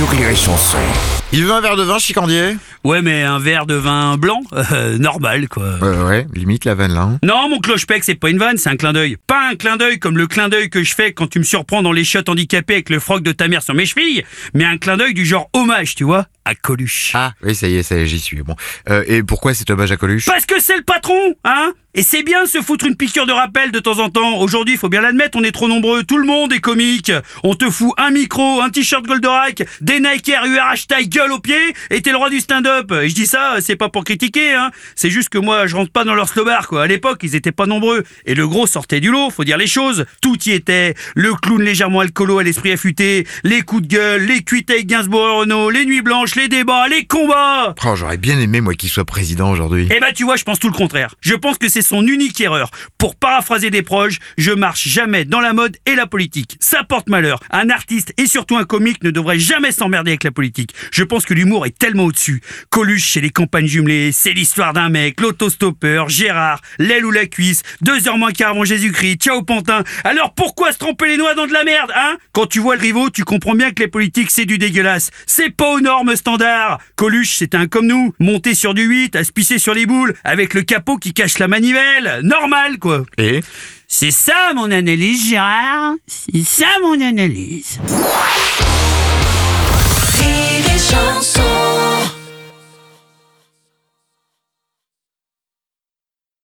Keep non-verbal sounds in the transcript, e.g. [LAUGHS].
sur Rire et Chanson. Il veut un verre de vin, chicandier Ouais, mais un verre de vin blanc, [LAUGHS] euh, normal quoi. Ouais, ouais, limite la vanne là. hein. Non, mon cloche-pec, c'est pas une vanne, c'est un clin d'œil. Pas un clin d'œil comme le clin d'œil que je fais quand tu me surprends dans les chiottes handicapées avec le froc de ta mère sur mes chevilles, mais un clin d'œil du genre hommage, tu vois, à Coluche. Ah, oui, ça y est, ça y est, j'y suis. Bon. Euh, et pourquoi cet hommage à Coluche? Parce que c'est le patron, hein? Et c'est bien se foutre une piqûre de rappel de temps en temps. Aujourd'hui, faut bien l'admettre, on est trop nombreux. Tout le monde est comique. On te fout un micro, un t-shirt Goldorak, des Nike Air UR hashtag gueule au pied, et t'es le roi du stand-up. Et je dis ça, c'est pas pour critiquer, hein. C'est juste que moi, je rentre pas dans leur slobard, quoi. À l'époque, ils étaient pas nombreux. Et le gros sortait du lot, faut dire les choses. Tout y était. Le clown légèrement alcoolo à l'esprit affûté, les coups de gueule, les cuites avec Gainsbourg et Renault, les nuits blanches, les débats, les combats. Oh, j'aurais bien aimé, moi, qu'il soit président aujourd'hui. Eh ben tu vois, je pense tout le contraire. Je pense que c'est son unique erreur. Pour paraphraser des proches, je marche jamais dans la mode et la politique. Ça porte malheur. Un artiste et surtout un comique ne devrait jamais s'emmerder avec la politique. Je pense que l'humour est tellement au-dessus. Coluche chez les campagnes jumelées, c'est l'histoire d'un mec, l'autostoppeur, Gérard, l'aile ou la cuisse, deux heures moins quart avant Jésus-Christ, ciao Pantin. Alors pourquoi se tromper les noix dans de la merde, hein? Quand tu vois le rivaux, tu comprends bien que les politiques c'est du dégueulasse. C'est pas aux normes standards. Coluche, c'est un comme nous, monté sur du 8, à se pisser sur les boules, avec le capot qui cache la manivelle. Normal, quoi. Et? C'est ça mon analyse, Gérard. C'est ça mon analyse.